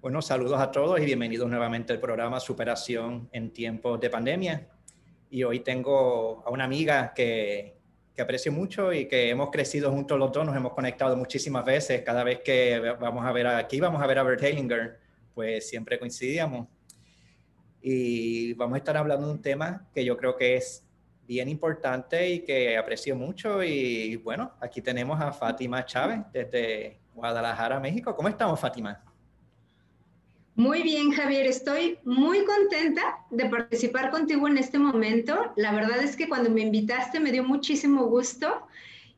Bueno, saludos a todos y bienvenidos nuevamente al programa Superación en tiempos de pandemia. Y hoy tengo a una amiga que, que aprecio mucho y que hemos crecido juntos los dos, nos hemos conectado muchísimas veces. Cada vez que vamos a ver aquí, vamos a ver a Bert Hellinger, pues siempre coincidíamos. Y vamos a estar hablando de un tema que yo creo que es bien importante y que aprecio mucho. Y bueno, aquí tenemos a Fátima Chávez desde Guadalajara, México. ¿Cómo estamos, Fátima? Muy bien, Javier, estoy muy contenta de participar contigo en este momento. La verdad es que cuando me invitaste me dio muchísimo gusto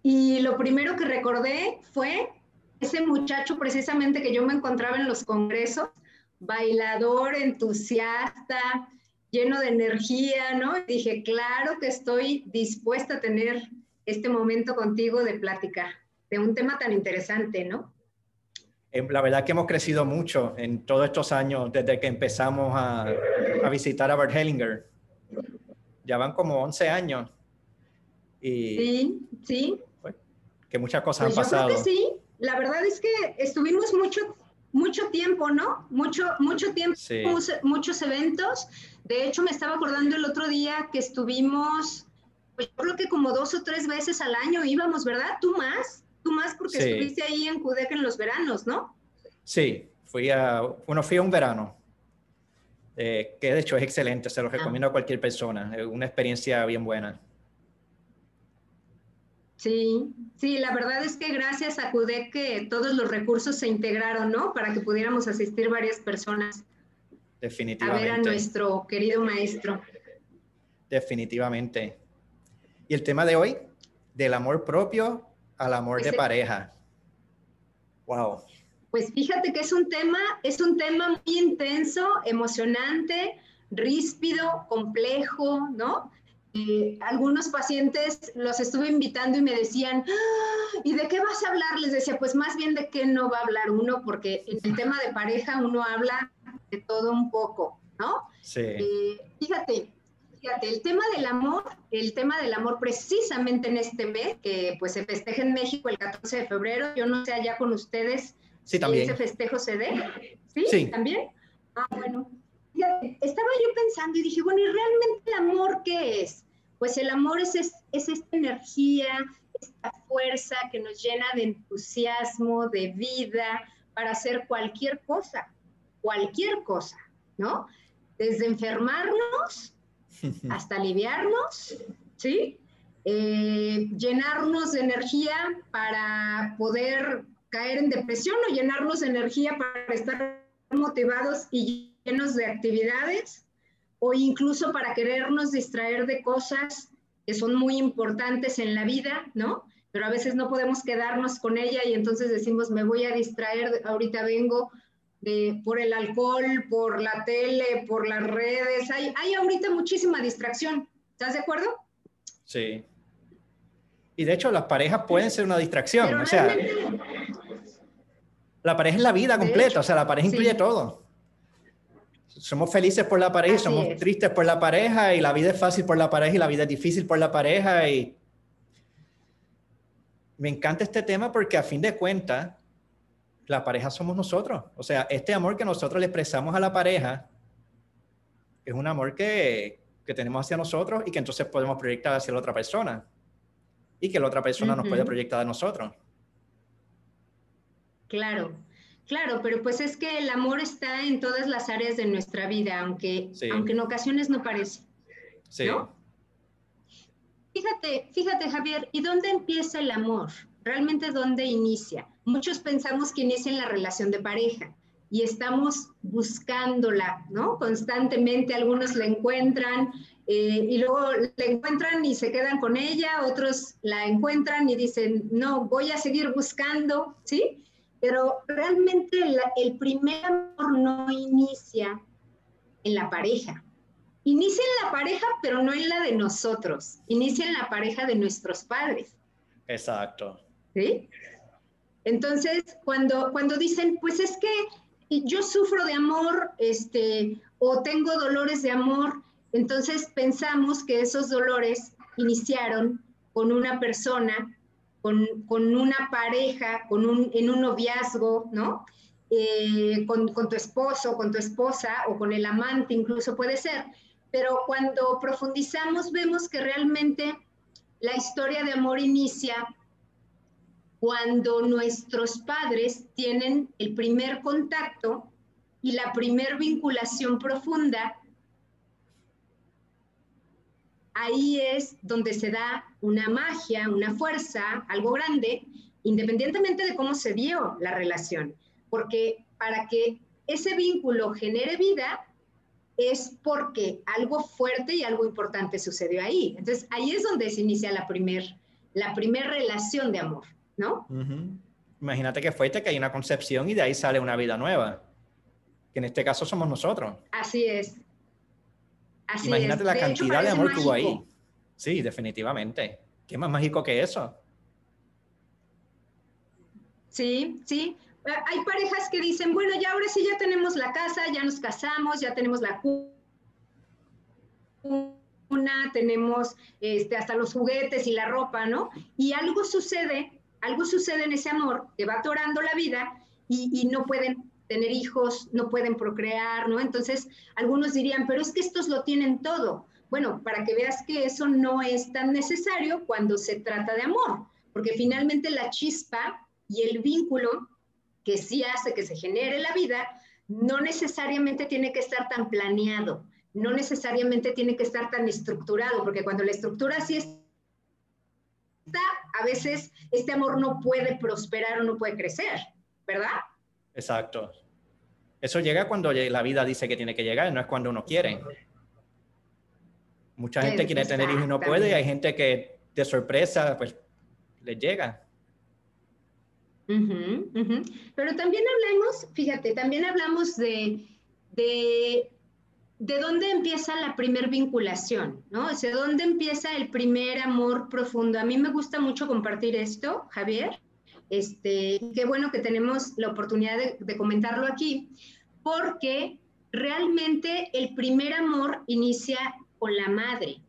y lo primero que recordé fue ese muchacho precisamente que yo me encontraba en los congresos, bailador, entusiasta, lleno de energía, ¿no? dije, claro que estoy dispuesta a tener este momento contigo de plática de un tema tan interesante, ¿no? Eh, la verdad que hemos crecido mucho en todos estos años desde que empezamos a, visitar a Bert Hellinger. Ya van como 11 años. Y sí, sí. Pues, que muchas cosas pues han pasado. Creo que sí, la verdad es que estuvimos mucho, mucho tiempo, ¿no? Mucho, mucho tiempo, muchos eventos. De hecho, me estaba acordando el otro día que estuvimos, pues yo creo que como dos o tres veces al año íbamos, ¿verdad? ¿Tú más? Tú más porque estuviste ahí en Cudec en los veranos, ¿no? Sí, fui a, bueno, fui a un verano, eh, que de hecho es excelente, se lo ah. recomiendo a cualquier persona, es una experiencia bien buena. Sí, sí, la verdad es que gracias a CUDEC que todos los recursos se integraron, ¿no? Para que pudiéramos asistir varias personas. Definitivamente. A ver a nuestro querido maestro. Definitivamente. Y el tema de hoy, del amor propio al amor de pareja. Wow. Pues fíjate que es un tema, es un tema muy intenso, emocionante, ríspido, complejo, ¿no? Eh, algunos pacientes los estuve invitando y me decían, ah, ¿y de qué vas a hablar? Les decía, pues más bien de qué no va a hablar uno, porque en el tema de pareja uno habla de todo un poco, ¿no? Sí. Eh, fíjate, fíjate, el tema del amor, el tema del amor precisamente en este mes, que pues se festeja en México el 14 de febrero, yo no sé allá con ustedes sí, también. ese festejo se dé. ¿Sí? ¿También? Ah, bueno. Fíjate, estaba yo pensando y dije, bueno, ¿y realmente el amor qué es? Pues el amor es, es, es esta energía, esta fuerza que nos llena de entusiasmo, de vida, para hacer cualquier cosa, cualquier cosa, ¿no? Desde enfermarnos hasta aliviarnos, ¿sí? Eh, llenarnos de energía para poder caer en depresión o llenarnos de energía para estar motivados y llenos de actividades o incluso para querernos distraer de cosas que son muy importantes en la vida, ¿no? Pero a veces no podemos quedarnos con ella y entonces decimos, me voy a distraer, ahorita vengo por el alcohol, por la tele, por las redes. Hay, hay ahorita muchísima distracción. ¿Estás de acuerdo? Sí. Y de hecho las parejas pueden ser una distracción. o sea, la pareja es la vida completa, o sea, la pareja incluye todo. Somos felices por la pareja, somos tristes por la pareja y la vida es fácil por la pareja y la vida es difícil por la pareja y me encanta este tema porque a fin de cuentas la pareja somos nosotros. O sea, este amor que nosotros le expresamos a la pareja es un amor que, que tenemos hacia nosotros y que entonces podemos proyectar hacia la otra persona. Y que la otra persona nos puede proyectar a nosotros. Claro, claro, pero pues es que el amor está en todas las áreas de nuestra vida, aunque, aunque en ocasiones no parece. Sí. Fíjate, fíjate, Javier, ¿y dónde empieza el amor? ¿Realmente dónde inicia? Muchos pensamos que inicia en la relación de pareja y estamos buscándola, ¿no? Constantemente algunos la encuentran eh, y luego la encuentran y se quedan con ella, otros la encuentran y dicen, no, voy a seguir buscando, ¿sí? Pero realmente el primer amor no inicia en la pareja. Inicia en la pareja, pero no en la de nosotros. Inicia en la pareja de nuestros padres. Exacto. Entonces, cuando, cuando dicen, pues es que yo sufro de amor, este, o tengo dolores de amor, entonces pensamos que esos dolores iniciaron con una persona, con, una pareja, con un, en un noviazgo, ¿no? eh, con, con tu esposo, con tu esposa o con el amante incluso puede ser. Pero cuando profundizamos vemos que realmente la historia de amor inicia cuando nuestros padres tienen el primer contacto y la primer vinculación profunda, ahí es donde se da una magia, una fuerza, algo grande, independientemente de cómo se dio la relación. Porque para que ese vínculo genere vida, es porque algo fuerte y algo importante sucedió ahí. Entonces, ahí es donde se inicia la primer, la primer relación de amor. ¿No? Imagínate que fuiste, que hay una concepción y de ahí sale una vida nueva, que en este caso somos nosotros. Así es. Imagínate la cantidad de amor que hubo ahí. Sí, definitivamente. ¿Qué más mágico que eso? Sí, sí. Eh, hay parejas que dicen, bueno, ya ahora sí ya tenemos la casa, ya nos casamos, ya tenemos la cuna, tenemos este, hasta los juguetes y la ropa, ¿no? Y algo sucede algo sucede en ese amor que va atorando la vida y, no pueden tener hijos, no pueden procrear, ¿no? Entonces, algunos dirían, pero es que estos lo tienen todo. Bueno, para que veas que eso no es tan necesario cuando se trata de amor, porque finalmente la chispa y el vínculo que sí hace que se genere la vida, no necesariamente tiene que estar tan planeado, no necesariamente tiene que estar tan estructurado, porque cuando la estructura sí es a veces este amor no puede prosperar o no puede crecer, ¿verdad? Exacto. Eso llega cuando la vida dice que tiene que llegar, no es cuando uno quiere. Mucha gente quiere tener hijos y no puede, y hay gente que de sorpresa, pues, le llega. Pero también hablamos, fíjate, también hablamos de, de ¿de dónde empieza la primer vinculación? ¿no? O sea, ¿dónde empieza el primer amor profundo? A mí me gusta mucho compartir esto, Javier. Este, qué bueno que tenemos la oportunidad de, comentarlo aquí, porque realmente el primer amor inicia con la madre.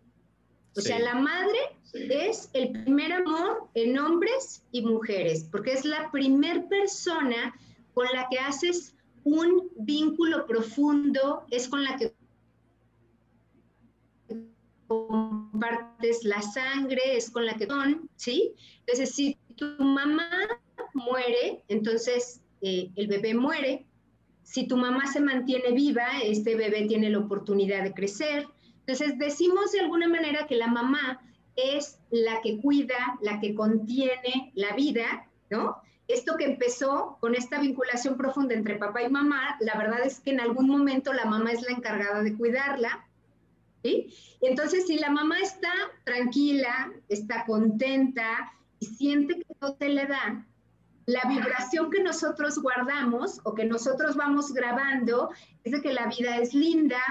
O sea, la madre es el primer amor en hombres y mujeres, porque es la primer persona con la que haces un vínculo profundo, es con la que compartes la sangre, es con la que son, ¿sí? Entonces, si tu mamá muere, entonces eh, el bebé muere. Si tu mamá se mantiene viva, este bebé tiene la oportunidad de crecer. Entonces, decimos de alguna manera que la mamá es la que cuida, la que contiene la vida, ¿no? Esto que empezó con esta vinculación profunda entre papá y mamá, la verdad es que en algún momento la mamá es la encargada de cuidarla, ¿sí? Entonces, si la mamá está tranquila, está contenta y siente que todo se le da, la vibración que nosotros guardamos o que nosotros vamos grabando es de que la vida es linda,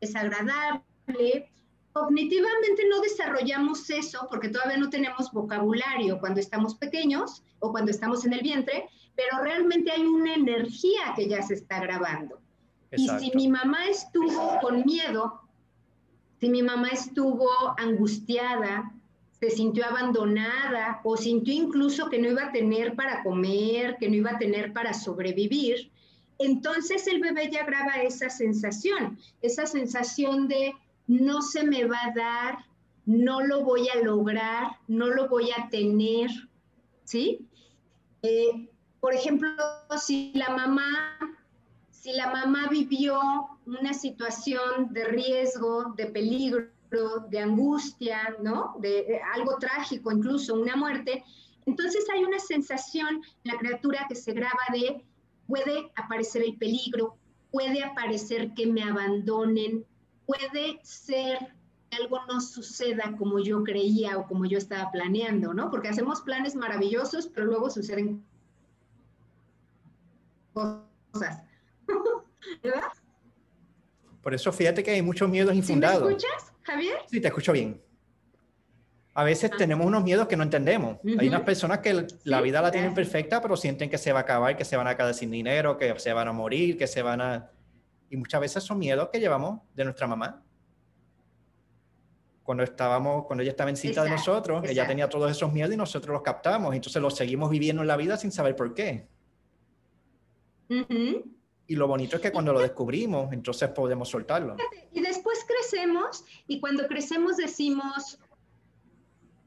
es agradable. Cognitivamente no desarrollamos eso porque todavía no tenemos vocabulario cuando estamos pequeños o cuando estamos en el vientre, pero realmente hay una energía que ya se está grabando. Y si mi mamá estuvo con miedo si mi mamá estuvo angustiada, se sintió abandonada o sintió incluso que no iba a tener para comer, que no iba a tener para sobrevivir, entonces el bebé ya graba esa sensación, esa sensación de no se me va a dar, no lo voy a lograr, no lo voy a tener, ¿sí? Eh, por ejemplo, si la mamá si la mamá vivió una situación de riesgo, de peligro, de angustia, ¿no? De, algo trágico, incluso una muerte, entonces hay una sensación en la criatura que se graba de puede aparecer el peligro, puede aparecer que me abandonen, puede ser que algo no suceda como yo creía o como yo estaba planeando, ¿no? Porque hacemos planes maravillosos, pero luego suceden cosas. ¿Verdad? Por eso fíjate que hay muchos miedos infundados. ¿Sí me escuchas, Javier? Sí, te escucho bien. A veces ah. tenemos unos miedos que no entendemos. Hay unas personas que la vida la tienen perfecta, pero sienten que se va a acabar, que se van a quedar sin dinero, que se van a morir, que se van a... Y muchas veces son miedos que llevamos de nuestra mamá. Cuando estábamos, cuando ella estaba en cita de nosotros, ella tenía todos esos miedos y nosotros los captamos. Entonces los seguimos viviendo en la vida sin saber por qué. Y lo bonito es que cuando lo descubrimos, entonces podemos soltarlo. Y después crecemos y cuando crecemos decimos,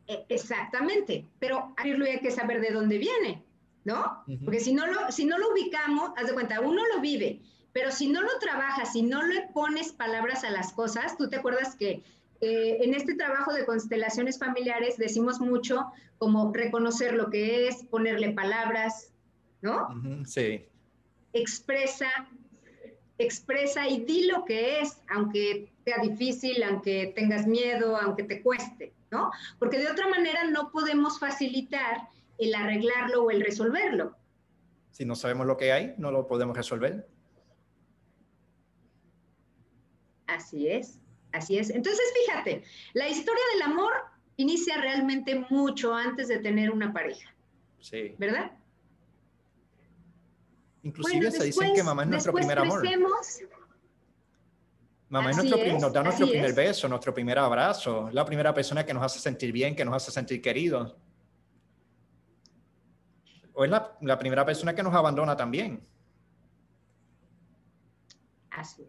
e, exactamente, pero hay que saber de dónde viene, ¿no? Porque si no, lo, si no lo ubicamos, haz de cuenta, uno lo vive, pero si no lo trabajas, si no le pones palabras a las cosas, tú te acuerdas que eh, en este trabajo de constelaciones familiares decimos mucho como reconocer lo que es, ponerle palabras, ¿no? sí. Expresa, expresa y di lo que es, aunque sea difícil, aunque tengas miedo, aunque te cueste, ¿no? Porque de otra manera no podemos facilitar el arreglarlo o el resolverlo. Si no sabemos lo que hay, no lo podemos resolver. Así es, así es. Entonces, fíjate, la historia del amor inicia realmente mucho antes de tener una pareja. Sí. ¿Verdad? Inclusive se dicen que mamá es nuestro primer amor. Mamá es nuestro, nos da nuestro primer beso, nuestro primer abrazo, la primera persona que nos hace sentir bien, que nos hace sentir queridos. O es la, la primera persona que nos abandona también. Así.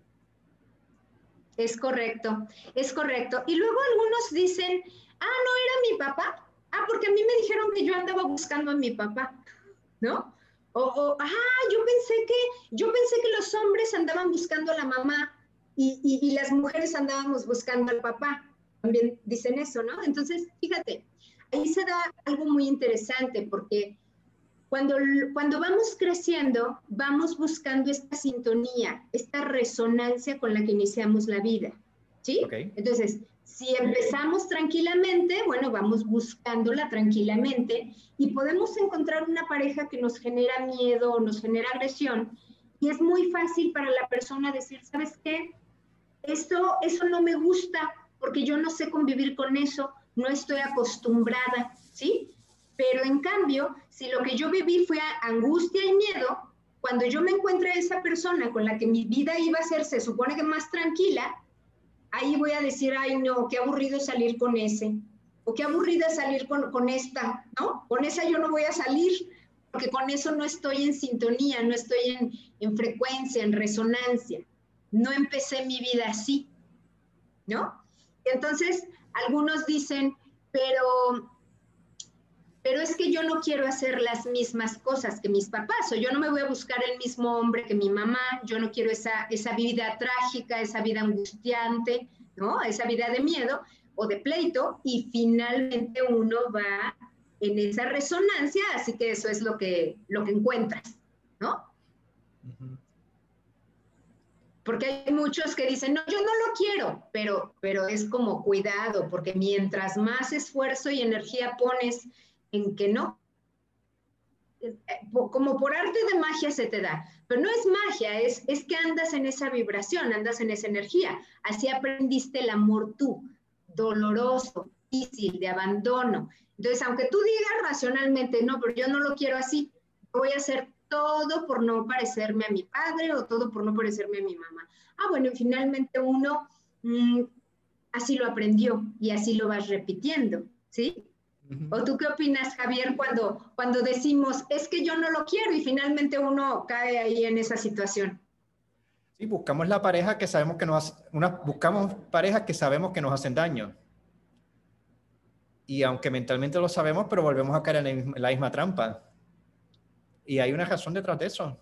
Es correcto, es correcto. Y luego algunos dicen, ah, no era mi papá. Ah, porque a mí me dijeron que yo andaba buscando a mi papá, ¿no? O, ah, yo pensé que, yo pensé que los hombres andaban buscando a la mamá y, y, las mujeres andábamos buscando al papá. También dicen eso, ¿no? Entonces, fíjate, ahí se da algo muy interesante porque cuando, cuando vamos creciendo, vamos buscando esta sintonía, esta resonancia con la que iniciamos la vida. ¿Sí? Entonces, si empezamos tranquilamente, bueno, vamos buscándola tranquilamente y podemos encontrar una pareja que nos genera miedo o nos genera agresión. Y es muy fácil para la persona decir, ¿sabes qué? Esto, eso no me gusta porque yo no sé convivir con eso, no estoy acostumbrada, ¿sí? Pero en cambio, si lo que yo viví fue angustia y miedo, cuando yo me encuentre a esa persona con la que mi vida iba a ser, se supone que más tranquila, ahí voy a decir, ay no, qué aburrido salir con ese, o qué aburrida salir con, con esta, ¿no? Con esa yo no voy a salir, porque con eso no estoy en sintonía, no estoy en, en frecuencia, en resonancia. No empecé mi vida así, ¿no? entonces, algunos dicen, pero pero es que yo no quiero hacer las mismas cosas que mis papás, o yo no me voy a buscar el mismo hombre que mi mamá, yo no quiero esa, esa vida trágica, esa vida angustiante, ¿no? Esa vida de miedo o de pleito, y finalmente uno va en esa resonancia, así que eso es lo que, lo que encuentras, ¿no? Porque hay muchos que dicen, no, yo no lo quiero, pero, pero es como cuidado, porque mientras más esfuerzo y energía pones en que no, eh, como por arte de magia se te da, pero no es magia, es, es que andas en esa vibración, andas en esa energía. Así aprendiste el amor tú, doloroso, difícil, de abandono. Entonces, aunque tú digas racionalmente, no, pero yo no lo quiero así, voy a hacer todo por no parecerme a mi padre o todo por no parecerme a mi mamá. Ah, bueno, y finalmente uno mm, así lo aprendió y así lo vas repitiendo, ¿sí? ¿O tú qué opinas, Javier, cuando, cuando decimos, es que yo no lo quiero y finalmente uno cae ahí en esa situación? Sí, buscamos la pareja que sabemos que nos una, buscamos parejas que sabemos que nos hacen daño. Y aunque mentalmente lo sabemos, pero volvemos a caer en la misma trampa. Y hay una razón detrás de eso.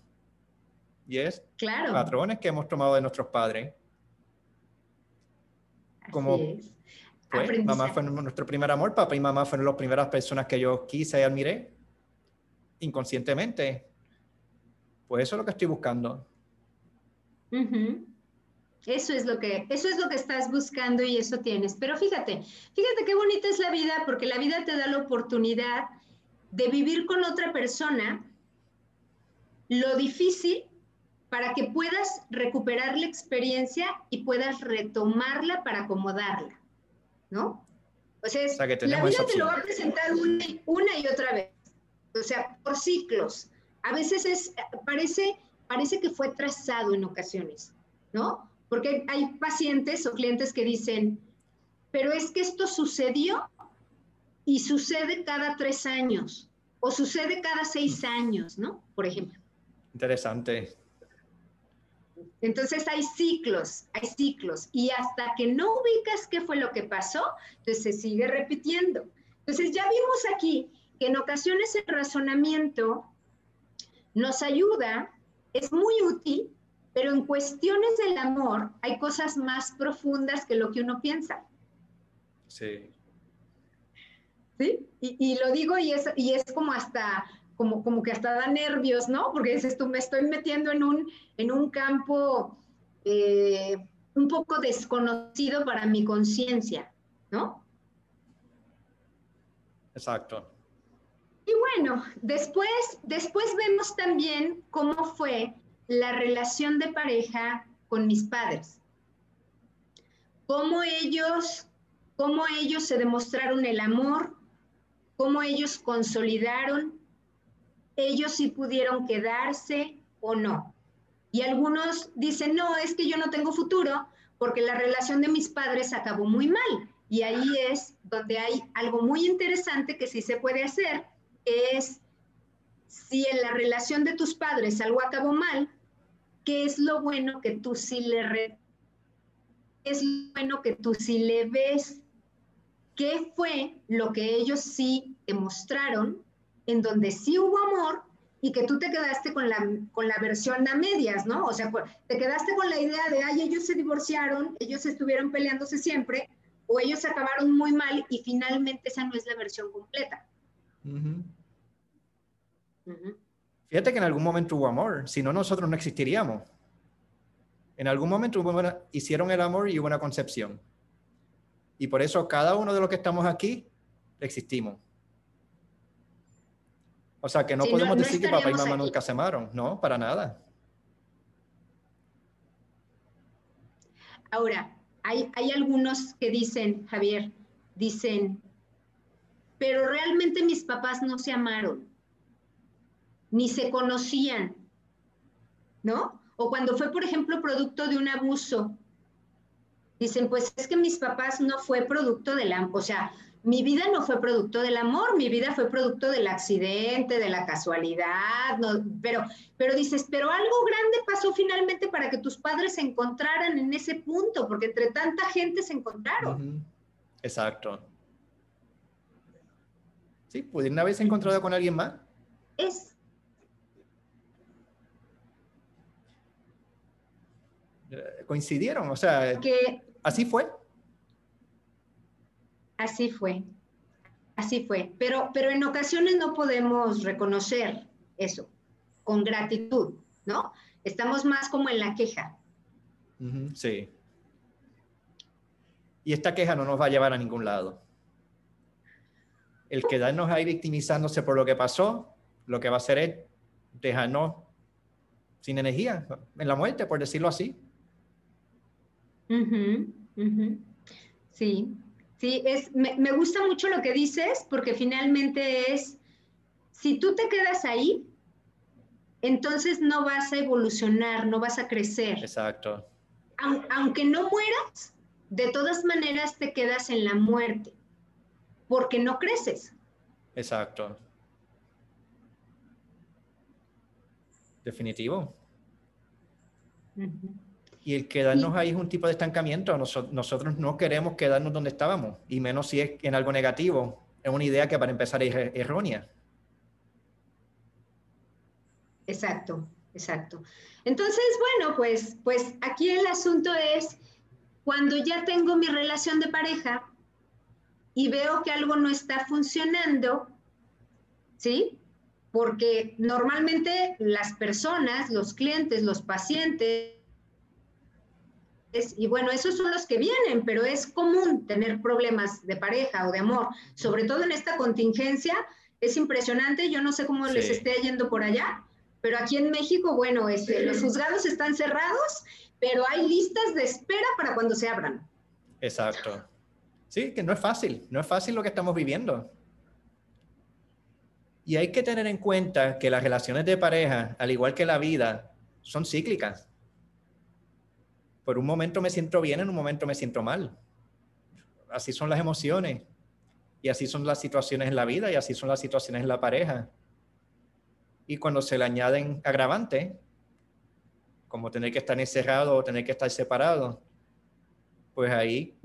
Y es claro. patrones que hemos tomado de nuestros padres. Como pues, mamá fue nuestro primer amor, papá y mamá fueron las primeras personas que yo quise y admiré inconscientemente. Pues eso es lo que estoy buscando. Eso es lo que, eso es lo que estás buscando y eso tienes. Pero fíjate, fíjate qué bonita es la vida, porque la vida te da la oportunidad de vivir con otra persona lo difícil para que puedas recuperar la experiencia y puedas retomarla para acomodarla. ¿No? O sea, la vida te lo va a presentar una y, otra vez, o sea, por ciclos. A veces es, parece, parece que fue trazado en ocasiones, ¿no? Porque hay pacientes o clientes que dicen, pero es que esto sucedió y sucede cada tres años o sucede cada seis años, ¿no? Por ejemplo. Interesante. Entonces hay ciclos, hay ciclos, y hasta que no ubicas qué fue lo que pasó, entonces se sigue repitiendo. Entonces ya vimos aquí que en ocasiones el razonamiento nos ayuda, es muy útil, pero en cuestiones del amor hay cosas más profundas que lo que uno piensa. Sí. ¿Sí? Y, lo digo y es, y es como hasta como, como que hasta da nervios, ¿no? Porque dices tú, me estoy metiendo en un, en un campo eh, un poco desconocido para mi conciencia, ¿no? Exacto. Y bueno, después, después vemos también cómo fue la relación de pareja con mis padres. Cómo ellos, cómo ellos se demostraron el amor, cómo ellos consolidaron ellos sí pudieron quedarse o no. Y algunos dicen, no, es que yo no tengo futuro porque la relación de mis padres acabó muy mal. Y ahí es donde hay algo muy interesante que sí se puede hacer, es si en la relación de tus padres algo acabó mal, ¿qué es lo bueno que tú sí le es lo bueno que tú sí le ves? ¿Qué fue lo que ellos sí demostraron en donde sí hubo amor y que tú te quedaste con la, con la versión a medias, ¿no? O sea, te quedaste con la idea de, ay, ellos se divorciaron, ellos estuvieron peleándose siempre, o ellos se acabaron muy mal y finalmente esa no es la versión completa. Fíjate que en algún momento hubo amor, si no nosotros no existiríamos. En algún momento hicieron el amor y hubo una concepción. Y por eso cada uno de los que estamos aquí existimos. O sea, que no podemos decir que papá y mamá nunca se amaron, no, para nada. Ahora, hay, hay algunos que dicen, Javier, dicen, pero realmente mis papás no se amaron, ni se conocían, ¿no? O cuando fue, por ejemplo, producto de un abuso, dicen, pues es que mis papás no fue producto de la, o sea, mi vida no fue producto del amor, mi vida fue producto del accidente, de la casualidad, pero, pero dices, pero algo grande pasó finalmente para que tus padres se encontraran en ese punto, porque entre tanta gente se encontraron. Exacto. Sí, ¿pudieron haberse encontrado con alguien más? Es. Eh, coincidieron, o sea, que, así fue. Así fue, así fue. Pero, pero en ocasiones no podemos reconocer eso con gratitud, ¿no? Estamos más como en la queja. sí. Y esta queja no nos va a llevar a ningún lado. El quedarnos ahí victimizándose por lo que pasó, lo que va a hacer es dejarnos sin energía, en la muerte, por decirlo así. Sí, Sí, es, me, me, gusta mucho lo que dices porque finalmente es, si tú te quedas ahí, entonces no vas a evolucionar, no vas a crecer. Exacto. aunque no mueras, de todas maneras te quedas en la muerte, porque no creces. Exacto. Definitivo. Y el quedarnos ahí es un tipo de estancamiento. nosotros no queremos quedarnos donde estábamos, y menos si es en algo negativo. Es una idea que para empezar es er-, errónea. Exacto, exacto. Entonces, bueno, pues, pues aquí el asunto es, cuando ya tengo mi relación de pareja y veo que algo no está funcionando, ¿sí? Porque normalmente las personas, los clientes, los pacientes, y bueno, esos son los que vienen, pero es común tener problemas de pareja o de amor, sobre todo en esta contingencia. Es impresionante, yo no sé cómo les esté yendo por allá, pero aquí en México, bueno, este, los juzgados están cerrados, pero hay listas de espera para cuando se abran. Exacto. Sí, que no es fácil, no es fácil lo que estamos viviendo. Y hay que tener en cuenta que las relaciones de pareja, al igual que la vida, son cíclicas por un momento me siento bien, en un momento me siento mal. Así son las emociones y así son las situaciones en la vida y así son las situaciones en la pareja. Y cuando se le añaden agravantes, como tener que estar encerrado o tener que estar separado, pues ahí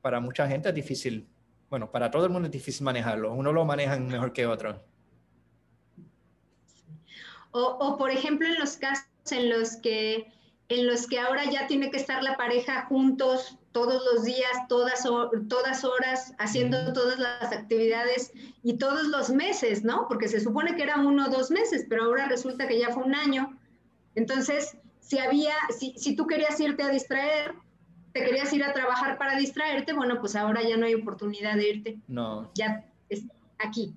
para mucha gente es difícil. Bueno, para todo el mundo es difícil manejarlo. Uno lo maneja mejor que otro. O, o, por ejemplo, en los casos en los que en los que ahora ya tiene que estar la pareja juntos todos los días, todas, todas horas, haciendo todas las actividades y todos los meses, ¿no? Porque se supone que era uno o dos meses, pero ahora resulta que ya fue un año. Entonces, si había, si, si tú querías irte a distraer, te querías ir a trabajar para distraerte, bueno, pues ahora ya no hay oportunidad de irte. No. Ya es aquí.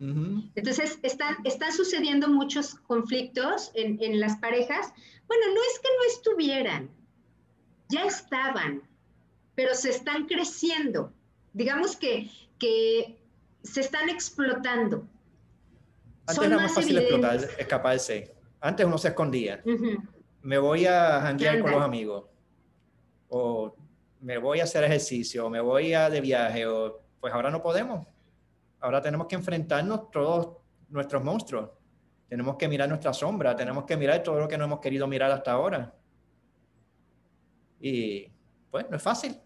Entonces, están, están sucediendo muchos conflictos en, en las parejas. Bueno, no es que no estuvieran, ya estaban, pero se están creciendo. Digamos que, que se están explotando. Antes era más fácil explotar, escaparse. Antes uno se escondía. Me voy a janguear con los amigos. O me voy a hacer ejercicio, o me voy a de viaje, o pues ahora no podemos. Ahora tenemos que enfrentarnos todos nuestros monstruos. Tenemos que mirar nuestra sombra, tenemos que mirar todo lo que no hemos querido mirar hasta ahora. Y pues no es fácil.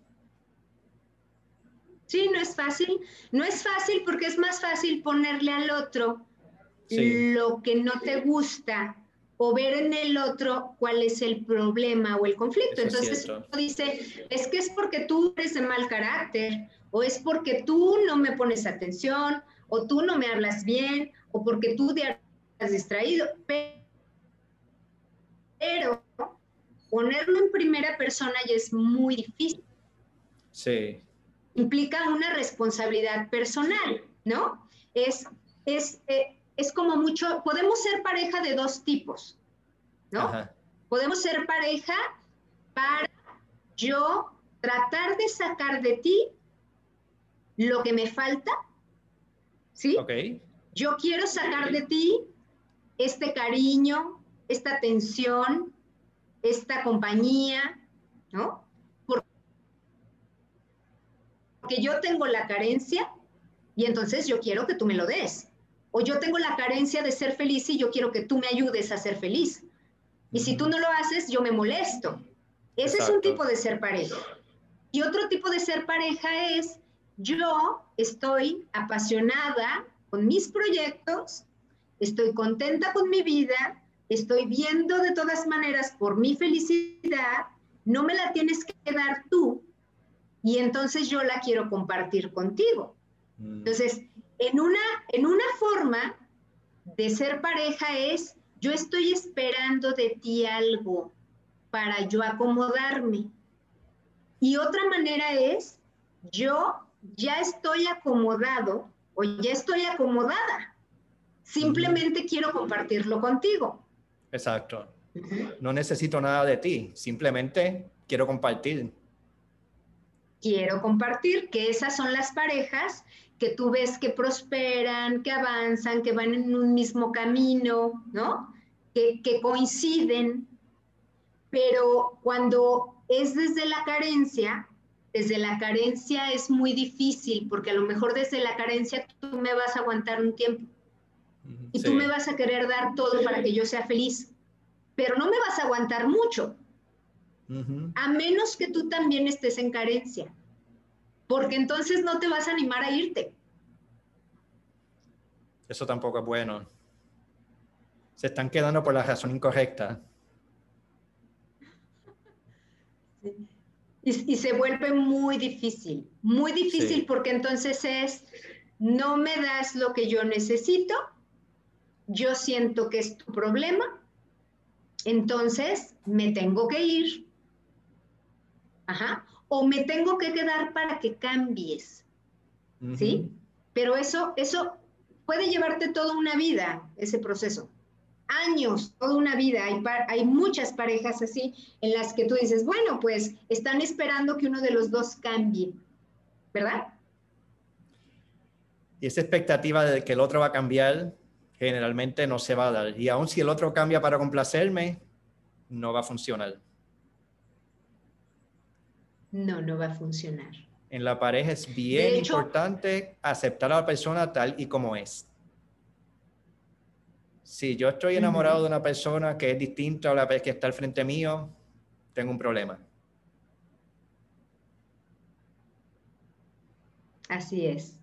Sí, no es fácil. No es fácil porque es más fácil ponerle al otro lo que no te gusta o ver en el otro cuál es el problema o el conflicto. Entonces uno dice, es que es porque tú eres de mal carácter, o es porque tú no me pones atención, o tú no me hablas bien, o porque tú te has distraído. Pero ponerlo en primera persona ya es muy difícil. Sí. Implica una responsabilidad personal, ¿no? Es, es, eh, es como mucho, podemos ser pareja de dos tipos, ¿no? Podemos ser pareja para yo tratar de sacar de ti lo que me falta, ¿sí? Ok. Yo quiero sacar de ti este cariño, esta atención, esta compañía, ¿no? Porque yo tengo la carencia y entonces yo quiero que tú me lo des. O yo tengo la carencia de ser feliz y yo quiero que tú me ayudes a ser feliz. Y si tú no lo haces, yo me molesto. Ese es un tipo de ser pareja. Y otro tipo de ser pareja es yo estoy apasionada con mis proyectos, estoy contenta con mi vida, estoy viendo de todas maneras por mi felicidad, no me la tienes que dar tú y entonces yo la quiero compartir contigo. Mm. Entonces, en una, en una forma de ser pareja es, yo estoy esperando de ti algo para yo acomodarme. Y otra manera es, yo ya estoy acomodado o ya estoy acomodada. Simplemente quiero compartirlo contigo. Exacto. No necesito nada de ti, simplemente quiero compartir. Quiero compartir que esas son las parejas que tú ves que prosperan, que avanzan, que van en un mismo camino, ¿no? Que, que coinciden. Pero cuando es desde la carencia, desde la carencia es muy difícil, porque a lo mejor desde la carencia tú me vas a aguantar un tiempo y tú me vas a querer dar todo para que yo sea feliz, pero no me vas a aguantar mucho, a menos que tú también estés en carencia, porque entonces no te vas a animar a irte. Eso tampoco es bueno. Se están quedando por la razón incorrecta. Y, se vuelve muy difícil, muy difícil porque entonces es, no me das lo que yo necesito, yo siento que es tu problema, entonces me tengo que ir. Ajá. O me tengo que quedar para que cambies. ¿Sí? Pero eso, eso puede llevarte toda una vida, ese proceso años, toda una vida. Hay, hay muchas parejas así en las que tú dices, bueno, pues están esperando que uno de los dos cambie, ¿verdad? Y esa expectativa de que el otro va a cambiar generalmente no se va a dar. Y aun si el otro cambia para complacerme, no va a funcionar. No, no va a funcionar. En la pareja es bien importante aceptar a la persona tal y como es Si yo estoy enamorado de una persona que es distinta a la que está al frente mío, tengo un problema. Así es.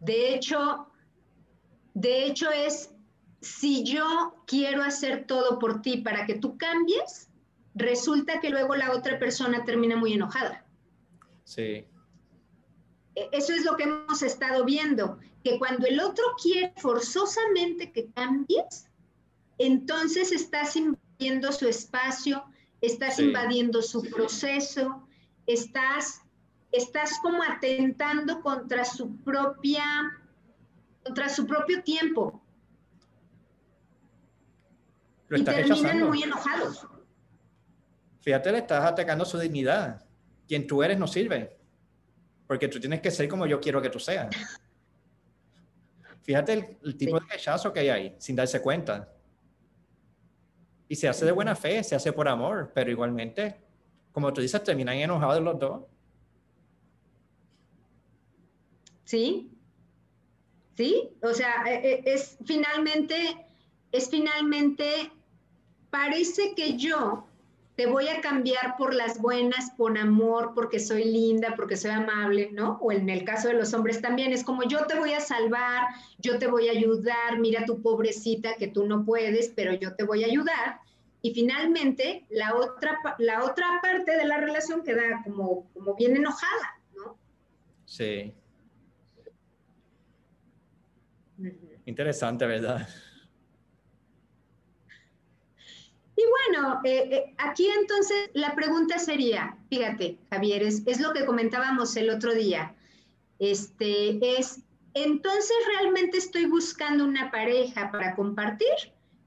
De hecho, de hecho es, si yo quiero hacer todo por ti para que tú cambies, resulta que luego la otra persona termina muy enojada. Sí. E, eso es lo que hemos estado viendo, que cuando el otro quiere forzosamente que cambies, entonces estás invadiendo su espacio, estás invadiendo su proceso, estás estás como atentando contra su propia, contra su propio tiempo. y terminan muy enojados. Fíjate, le estás atacando su dignidad. Quien tú eres no sirve. Porque tú tienes que ser como yo quiero que tú seas. Fíjate el, tipo de rechazo que hay ahí, sin darse cuenta. Y se hace de buena fe, se hace por amor, pero igualmente, como tú dices, terminan enojados los dos. ¿sí? ¿Sí? O sea, e, e, es finalmente, es finalmente, parece que yo te voy a cambiar por las buenas, por amor, porque soy linda, porque soy amable, ¿no? O en el caso de los hombres también, es como yo te voy a salvar, yo te voy a ayudar, mira tu pobrecita que tú no puedes, pero yo te voy a ayudar. Y finalmente, la otra, la otra parte de la relación queda como, como bien enojada, ¿no? Sí. Interesante, ¿verdad? Y bueno, eh, eh, aquí entonces la pregunta sería, fíjate, Javier, es, es, lo que comentábamos el otro día, este, es, entonces realmente estoy buscando una pareja para compartir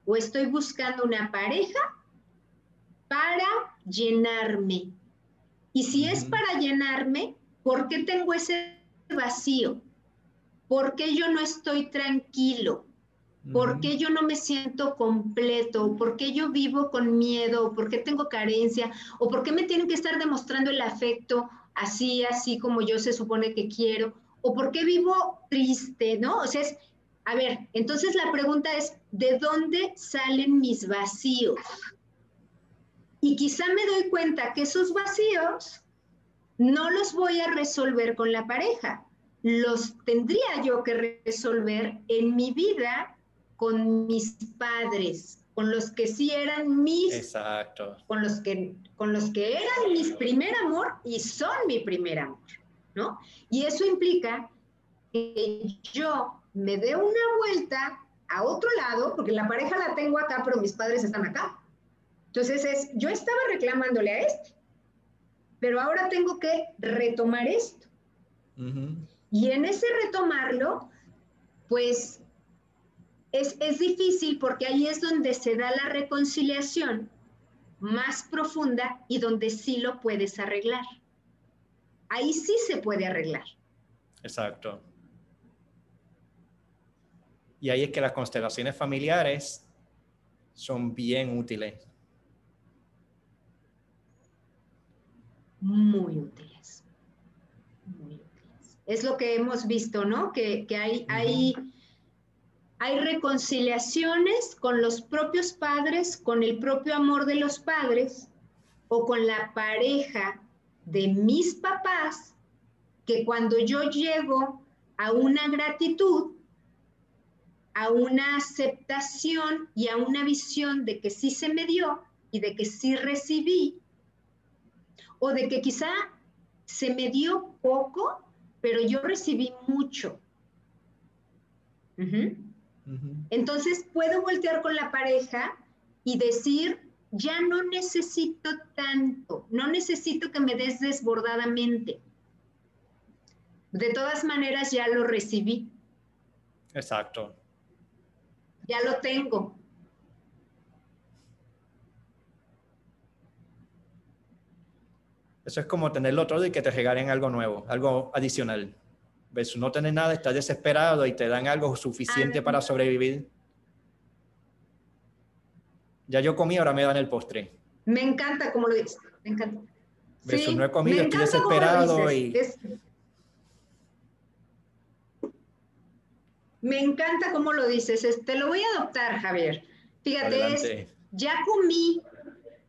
o estoy buscando una pareja para llenarme. Y si es para llenarme, ¿por qué tengo ese vacío? ¿Por qué yo no estoy tranquilo? ¿Por qué yo no me siento completo? ¿Por qué yo vivo con miedo? ¿Por qué tengo carencia? ¿O por qué me tienen que estar demostrando el afecto así, así como yo se supone que quiero? ¿O por qué vivo triste? ¿No? O sea, es, a ver, entonces la pregunta es, ¿de dónde salen mis vacíos? Y quizá me doy cuenta que esos vacíos no los voy a resolver con la pareja, los tendría yo que resolver en mi vida con mis padres, con los que sí eran mis, Exacto. con los que, con los que eran mis primer amor y son mi primer amor, ¿no? Y eso implica que yo me dé una vuelta a otro lado, porque la pareja la tengo acá, pero mis padres están acá. Entonces es, yo estaba reclamándole a este, pero ahora tengo que retomar esto. Y en ese retomarlo, pues es, difícil porque ahí es donde se da la reconciliación más profunda y donde sí lo puedes arreglar. Ahí sí se puede arreglar. Exacto. Y ahí es que las constelaciones familiares son bien útiles. Muy útiles. Muy es lo que hemos visto, ¿no? Que, hay, hay, hay reconciliaciones con los propios padres, con el propio amor de los padres o con la pareja de mis papás, que cuando yo llego a una gratitud, a una aceptación y a una visión de que sí se me dio y de que sí recibí, o de que quizá se me dio poco, pero yo recibí mucho. Entonces puedo voltear con la pareja y decir, ya no necesito tanto, no necesito que me des desbordadamente. De todas maneras, ya lo recibí. Exacto. Ya lo tengo. Eso es como tenerlo todo y que te regalen algo nuevo, algo adicional. ¿Ves? No tener nada, estás desesperado y te dan algo suficiente para sobrevivir. Ya yo comí, ahora me dan el postre. Me encanta como lo dices, me encanta. no he comido, estoy desesperado y... Me encanta cómo lo dices. Te lo voy a adoptar, Javier. Fíjate, es, ya comí,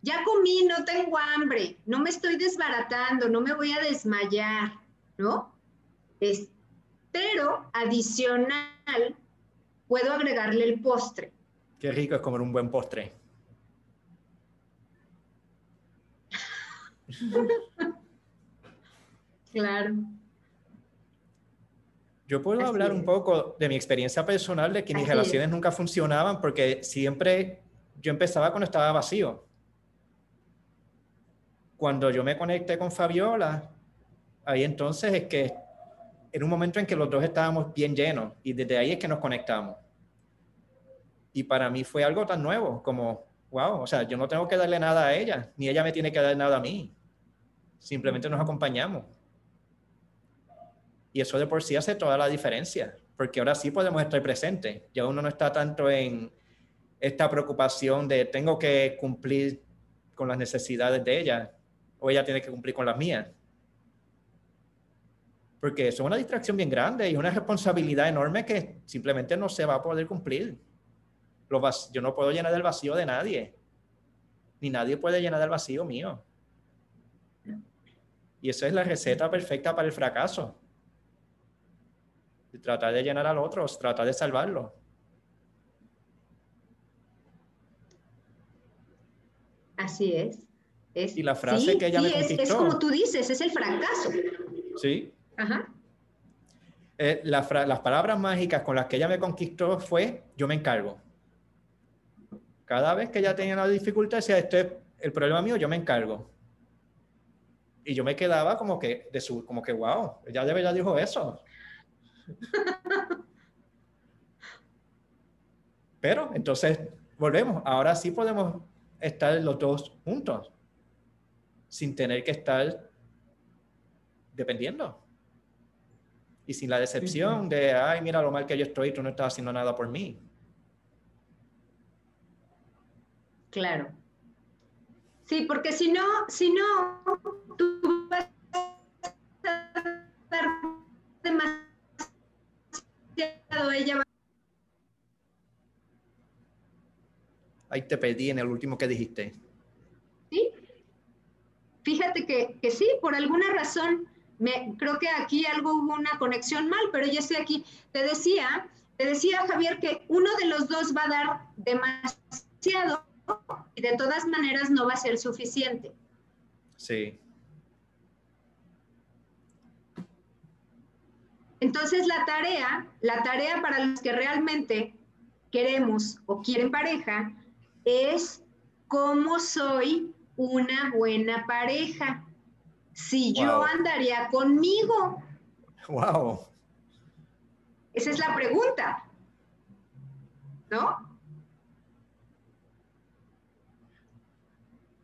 ya comí, no tengo hambre, no me estoy desbaratando, no me voy a desmayar, ¿no? Es, pero adicional, puedo agregarle el postre. Qué rico es comer un buen postre. claro. Yo puedo hablar un poco de mi experiencia personal, de que mis relaciones nunca funcionaban porque siempre yo empezaba cuando estaba vacío. Cuando yo me conecté con Fabiola, ahí entonces es que en un momento en que los dos estábamos bien llenos y desde ahí es que nos conectamos. Y para mí fue algo tan nuevo como, wow, o sea, yo no tengo que darle nada a ella, ni ella me tiene que dar nada a mí. Simplemente nos acompañamos. Y eso de por sí hace toda la diferencia, porque ahora sí podemos estar presentes. Ya uno no está tanto en esta preocupación de tengo que cumplir con las necesidades de ella o ella tiene que cumplir con las mías. Porque eso es una distracción bien grande y una responsabilidad enorme que simplemente no se va a poder cumplir. yo no puedo llenar el vacío de nadie, ni nadie puede llenar el vacío mío. Y esa es la receta perfecta para el fracaso. Tratar de llenar al otro, tratar de salvarlo. Así es. y la frase que ella me conquistó. Es, es como tú dices, es el fracaso. Sí. Ajá. Eh, las palabras mágicas con las que ella me conquistó fue yo me encargo. Cada vez que ella tenía una dificultad, decía, este es el problema mío, yo me encargo. Y yo me quedaba como que, de su, como que, wow, ella de verdad dijo eso. Pero entonces, volvemos, ahora sí podemos estar los dos juntos, sin tener que estar dependiendo. Y sin la decepción de, ay, mira lo mal que yo estoy, tú no estás haciendo nada por mí. Claro. Sí, porque si no, si no, tú vas a estar demasiado, ella va Ahí te pedí en el último que dijiste. Sí. Fíjate que, que sí, por alguna razón, me, creo que aquí algo hubo una conexión mal, pero ya estoy aquí. Te decía, te decía Javier que uno de los dos va a dar demasiado y de todas maneras no va a ser suficiente. Sí. Entonces la tarea, la tarea para los que realmente queremos o quieren pareja es cómo soy una buena pareja. Si yo andaría conmigo. Wow. Esa es la pregunta. ¿No?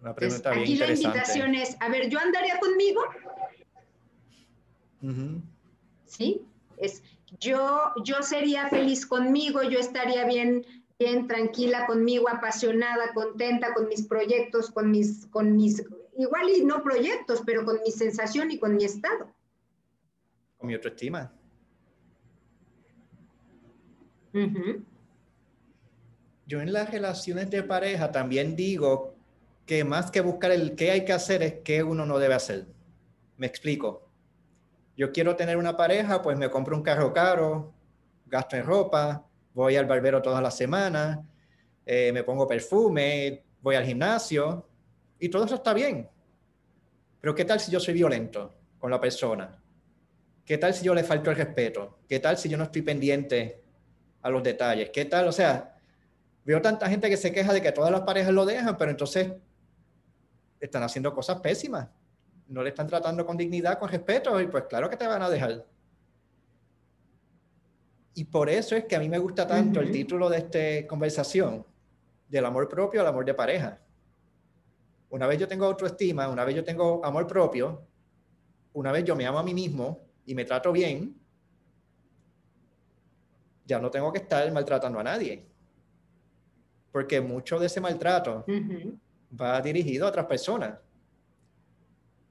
Una pregunta bien aquí la invitación es, a ver, ¿yo andaría conmigo? ¿Sí? Es, yo, yo sería feliz conmigo, yo estaría bien bien tranquila conmigo, apasionada, contenta con mis proyectos, con mis, con mis, igual y no proyectos, pero con mi sensación y con mi estado. Con mi autoestima. Yo en las relaciones de pareja también digo que más que buscar el qué hay que hacer es qué uno no debe hacer. Me explico. Yo quiero tener una pareja, pues me compro un carro caro, gasto en ropa, voy al barbero todas las semanas, eh, me pongo perfume, voy al gimnasio y todo eso está bien. Pero ¿qué tal si yo soy violento con la persona? ¿Qué tal si yo le falto el respeto? ¿Qué tal si yo no estoy pendiente a los detalles? ¿Qué tal? O sea, veo tanta gente que se queja de que todas las parejas lo dejan, pero entonces están haciendo cosas pésimas. No le están tratando con dignidad, con respeto, y pues claro que te van a dejar. Y por eso es que a mí me gusta tanto el título de esta conversación, del amor propio al amor de pareja. Una vez yo tengo autoestima, una vez yo tengo amor propio, una vez yo me amo a mí mismo y me trato bien, ya no tengo que estar maltratando a nadie. Porque mucho de ese maltrato va dirigido a otras personas.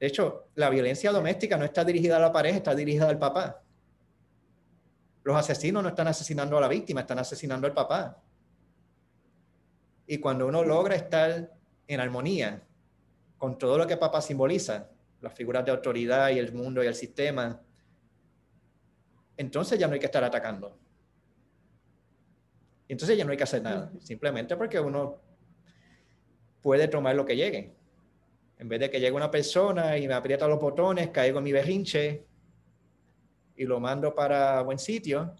De hecho, la violencia doméstica no está dirigida a la pareja, está dirigida al papá. Los asesinos no están asesinando a la víctima, están asesinando al papá. Y cuando uno logra estar en armonía con todo lo que papá simboliza, las figuras de autoridad y el mundo y el sistema, entonces ya no hay que estar atacando. Entonces ya no hay que hacer nada, simplemente porque uno puede tomar lo que llegue. En vez de que llegue una persona y me aprieta los botones, caigo en mi berrinche y lo mando para buen sitio,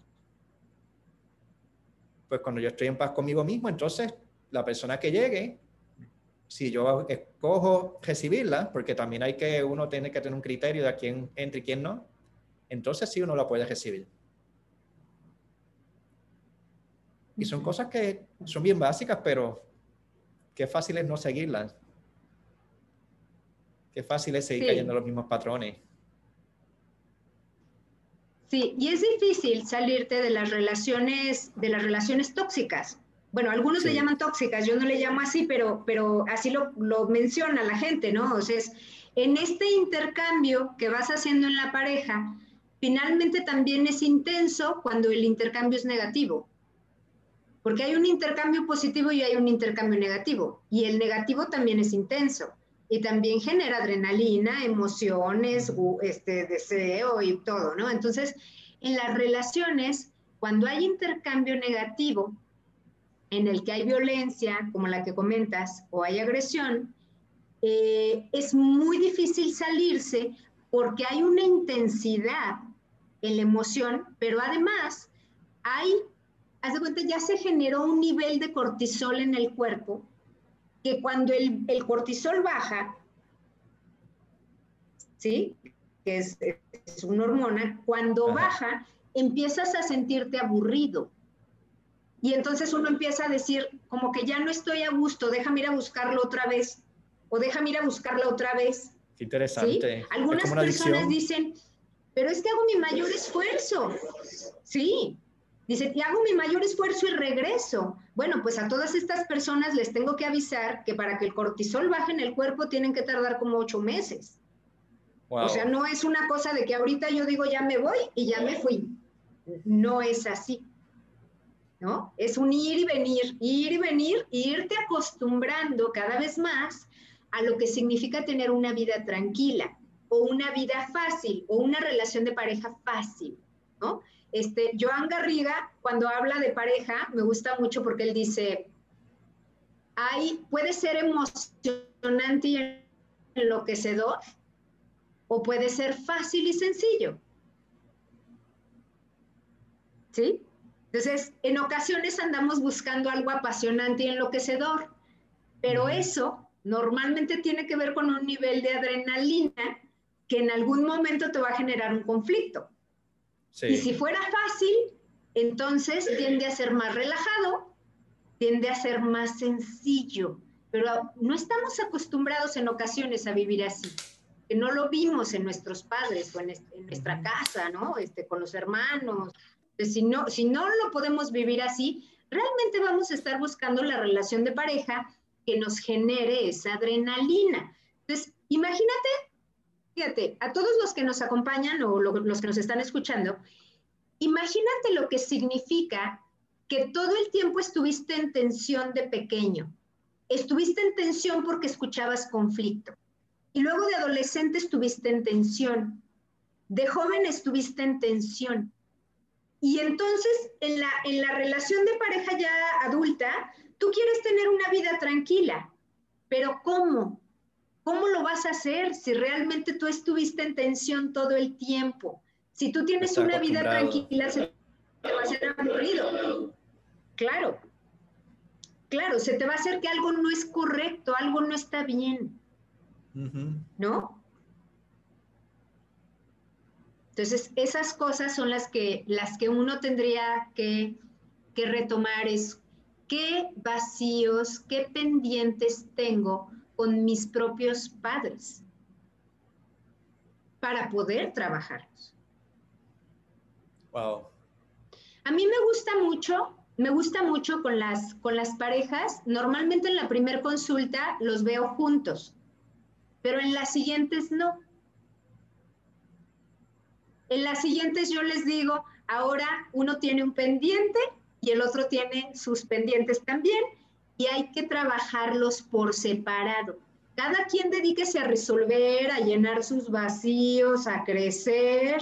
pues cuando yo estoy en paz conmigo mismo, entonces la persona que llegue, si yo escojo recibirla, porque también hay que, uno tiene que tener un criterio de quién entra y quién no, entonces sí uno la puede recibir. Y son cosas que son bien básicas, pero qué fácil es no seguirlas. Qué fácil es seguir cayendo los mismos patrones. Sí, y es difícil salirte de las relaciones, de las relaciones tóxicas. Bueno, algunos le llaman tóxicas, yo no le llamo así, pero, pero así lo, lo menciona la gente, ¿no? O sea, es, en este intercambio que vas haciendo en la pareja, finalmente también es intenso cuando el intercambio es negativo. Porque hay un intercambio positivo y hay un intercambio negativo. Y el negativo también es intenso. Y también genera adrenalina, emociones, este, deseo y todo, ¿no? Entonces, en las relaciones, cuando hay intercambio negativo, en el que hay violencia, como la que comentas, o hay agresión, eh, es muy difícil salirse porque hay una intensidad en la emoción, pero además hay, haz de cuenta, ya se generó un nivel de cortisol en el cuerpo, que cuando el, el cortisol baja, ¿sí? Que es, es una hormona, cuando baja, empiezas a sentirte aburrido y entonces uno empieza a decir, como que ya no estoy a gusto, déjame ir a buscarlo otra vez, o déjame ir a buscarlo otra vez. Qué interesante. Algunas personas dicen, pero es que hago mi mayor esfuerzo. Sí, dice, y hago mi mayor esfuerzo y regreso. Bueno, pues a todas estas personas les tengo que avisar que para que el cortisol baje en el cuerpo tienen que tardar como ocho meses. O sea, no es una cosa de que ahorita yo digo ya me voy y ya me fui. No es así. ¿No? Es un ir y venir, ir y venir, irte acostumbrando cada vez más a lo que significa tener una vida tranquila o una vida fácil o una relación de pareja fácil. Este, Joan Garriga, cuando habla de pareja, me gusta mucho porque él dice, hay, puede ser emocionante y enloquecedor o puede ser fácil y sencillo. ¿Sí? Entonces, en ocasiones andamos buscando algo apasionante y enloquecedor, pero eso normalmente tiene que ver con un nivel de adrenalina que en algún momento te va a generar un conflicto. Y si fuera fácil, entonces tiende a ser más relajado, tiende a ser más sencillo, pero no estamos acostumbrados en ocasiones a vivir así, que no lo vimos en nuestros padres o en, nuestra casa, ¿no? Este, con los hermanos, si no, si no lo podemos vivir así, realmente vamos a estar buscando la relación de pareja que nos genere esa adrenalina. Entonces, imagínate, fíjate, a todos los que nos acompañan o los que nos están escuchando, imagínate lo que significa que todo el tiempo estuviste en tensión de pequeño. Estuviste en tensión porque escuchabas conflicto. Y luego de adolescente estuviste en tensión. De joven estuviste en tensión. Y entonces, en la, en la relación de pareja ya adulta, tú quieres tener una vida tranquila, pero ¿cómo? ¿Cómo lo vas a hacer si realmente tú estuviste en tensión todo el tiempo? Si tú tienes una vida tranquila, se te va a hacer aburrido. Claro, claro, se te va a hacer que algo no es correcto, algo no está bien. ¿No? Entonces, esas cosas son las que, las que uno tendría que, que retomar, es qué vacíos, qué pendientes tengo con mis propios padres para poder trabajarlos. Wow. A mí me gusta mucho, me gusta mucho con las, con las parejas. Normalmente en la primera consulta los veo juntos, pero en las siguientes no. En las siguientes yo les digo, ahora uno tiene un pendiente y el otro tiene sus pendientes también y hay que trabajarlos por separado. Cada quien dedíquese a resolver, a llenar sus vacíos, a crecer,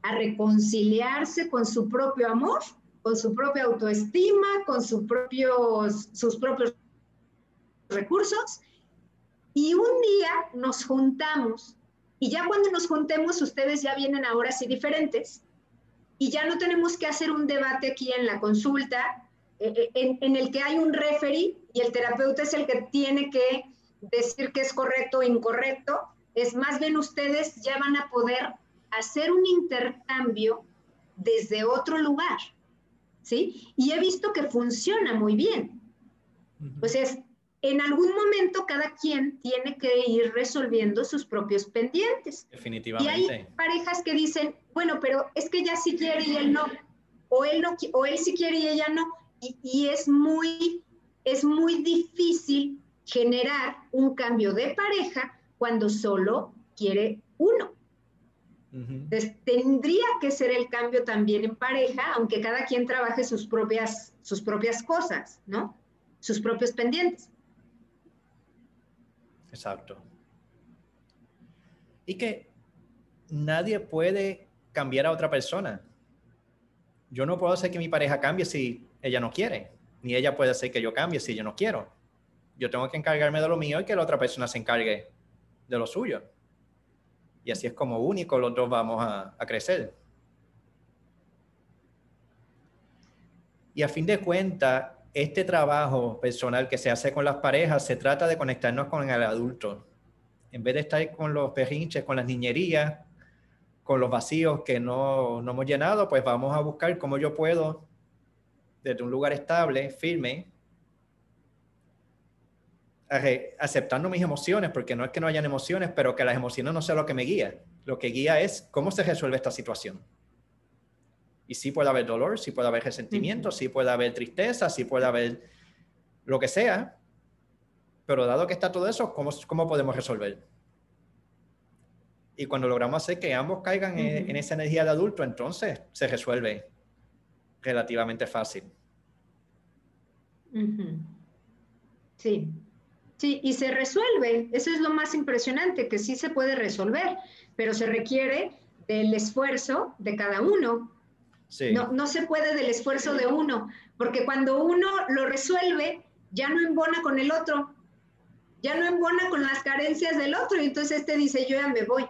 a reconciliarse con su propio amor, con su propia autoestima, con sus propios, sus propios recursos. Y un día nos juntamos y ya cuando nos juntemos ustedes ya vienen ahora sí diferentes y ya no tenemos que hacer un debate aquí en la consulta eh, eh, en, en, el que hay un referee y el terapeuta es el que tiene que decir que es correcto o incorrecto. Es más bien ustedes ya van a poder hacer un intercambio desde otro lugar, ¿sí? Y he visto que funciona muy bien. Pues es, en algún momento cada quien tiene que ir resolviendo sus propios pendientes. Definitivamente. Y hay parejas que dicen, bueno, pero es que ella sí quiere y él no, o él no, o él sí quiere y ella no, y, y es muy, es muy difícil generar un cambio de pareja cuando solo quiere uno. Entonces, tendría que ser el cambio también en pareja, aunque cada quien trabaje sus propias, sus propias cosas, ¿no? Sus propios pendientes. Exacto. Y que nadie puede cambiar a otra persona. Yo no puedo hacer que mi pareja cambie si ella no quiere, ni ella puede hacer que yo cambie si yo no quiero. Yo tengo que encargarme de lo mío y que la otra persona se encargue de lo suyo. Y así es como único los dos vamos a, crecer. Y a fin de cuentas, este trabajo personal que se hace con las parejas se trata de conectarnos con el adulto. En vez de estar con los perrinches, con las niñerías, con los vacíos que no, no hemos llenado, pues vamos a buscar cómo yo puedo, desde un lugar estable, firme, aceptando mis emociones, porque no es que no hayan emociones, pero que las emociones no sean lo que me guía. Lo que guía es cómo se resuelve esta situación. Y sí puede haber dolor, sí puede haber resentimiento, sí puede haber tristeza, sí puede haber lo que sea, pero dado que está todo eso, ¿cómo, cómo podemos resolver? Y cuando logramos hacer que ambos caigan en, esa energía de adulto, entonces se resuelve relativamente fácil. Sí, Sí, y se resuelve. Eso es lo más impresionante, que sí se puede resolver, pero se requiere del esfuerzo de cada uno. No, no se puede del esfuerzo de uno, porque cuando uno lo resuelve, ya no embona con el otro, ya no embona con las carencias del otro, y entonces este dice, yo ya me voy.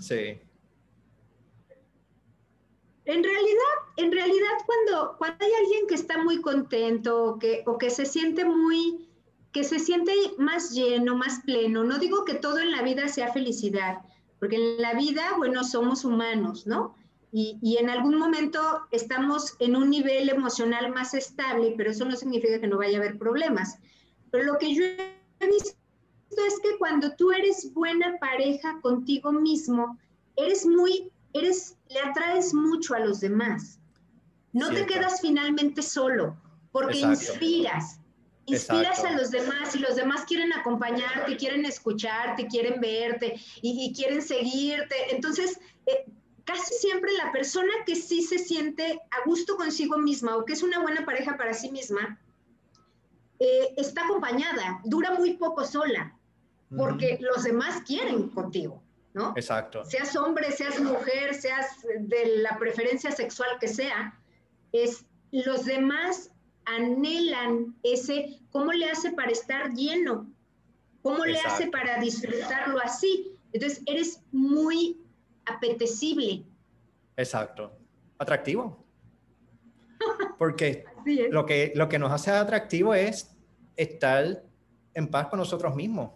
sí. En realidad, en realidad cuando, cuando hay alguien que está muy contento que, o que se siente muy que se siente más lleno, más pleno. No digo que todo en la vida sea felicidad, porque en la vida, bueno, somos humanos, ¿no? Y, en algún momento estamos en un nivel emocional más estable, pero eso no significa que no vaya a haber problemas. Pero lo que yo he visto es que cuando tú eres buena pareja contigo mismo, eres muy, eres, le atraes mucho a los demás. No te quedas finalmente solo, porque inspiras, inspiras a los demás y los demás quieren acompañarte, quieren escucharte, quieren verte y, quieren seguirte. Entonces, eh, casi siempre la persona que sí se siente a gusto consigo misma o que es una buena pareja para sí misma, eh, está acompañada, dura muy poco sola, porque los demás quieren contigo. ¿no? Exacto. Seas hombre, seas mujer, seas de la preferencia sexual que sea, es los demás anhelan ese, ¿cómo le hace para estar lleno? ¿Cómo le hace para disfrutarlo así? Entonces, eres muy apetecible. Exacto. Atractivo. Porque lo que, lo que nos hace atractivo es estar en paz con nosotros mismos.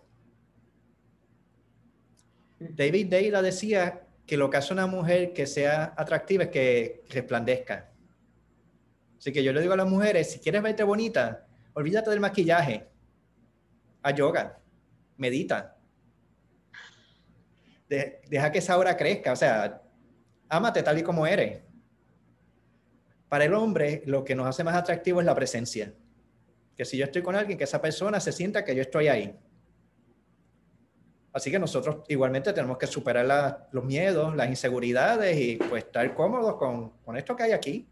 David Deida decía que lo que hace una mujer que sea atractiva es que resplandezca. Así que yo le digo a las mujeres, si quieres verte bonita, olvídate del maquillaje, a yoga, medita. Deja que esa hora crezca, o sea, ámate tal y como eres. Para el hombre, lo que nos hace más atractivo es la presencia. Que si yo estoy con alguien, que esa persona se sienta que yo estoy ahí. Así que nosotros igualmente tenemos que superar los miedos, las inseguridades y pues estar cómodos con, con esto que hay aquí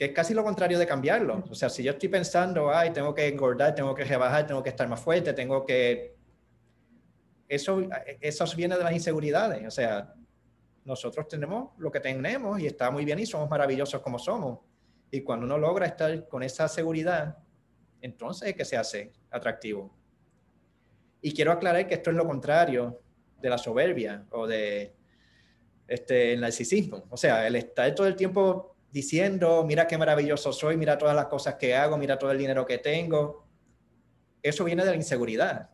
que es casi lo contrario de cambiarlo. O sea, si yo estoy pensando, ay, tengo que engordar, tengo que rebajar, tengo que estar más fuerte, tengo que... Eso, eso viene de las inseguridades. O sea, nosotros tenemos lo que tenemos y está muy bien y somos maravillosos como somos. Y cuando uno logra estar con esa seguridad, entonces es que se hace atractivo. Y quiero aclarar que esto es lo contrario de la soberbia o de este, el narcisismo. O sea, el estar todo el tiempo diciendo, mira qué maravilloso soy, mira todas las cosas que hago, mira todo el dinero que tengo. Eso viene de la inseguridad.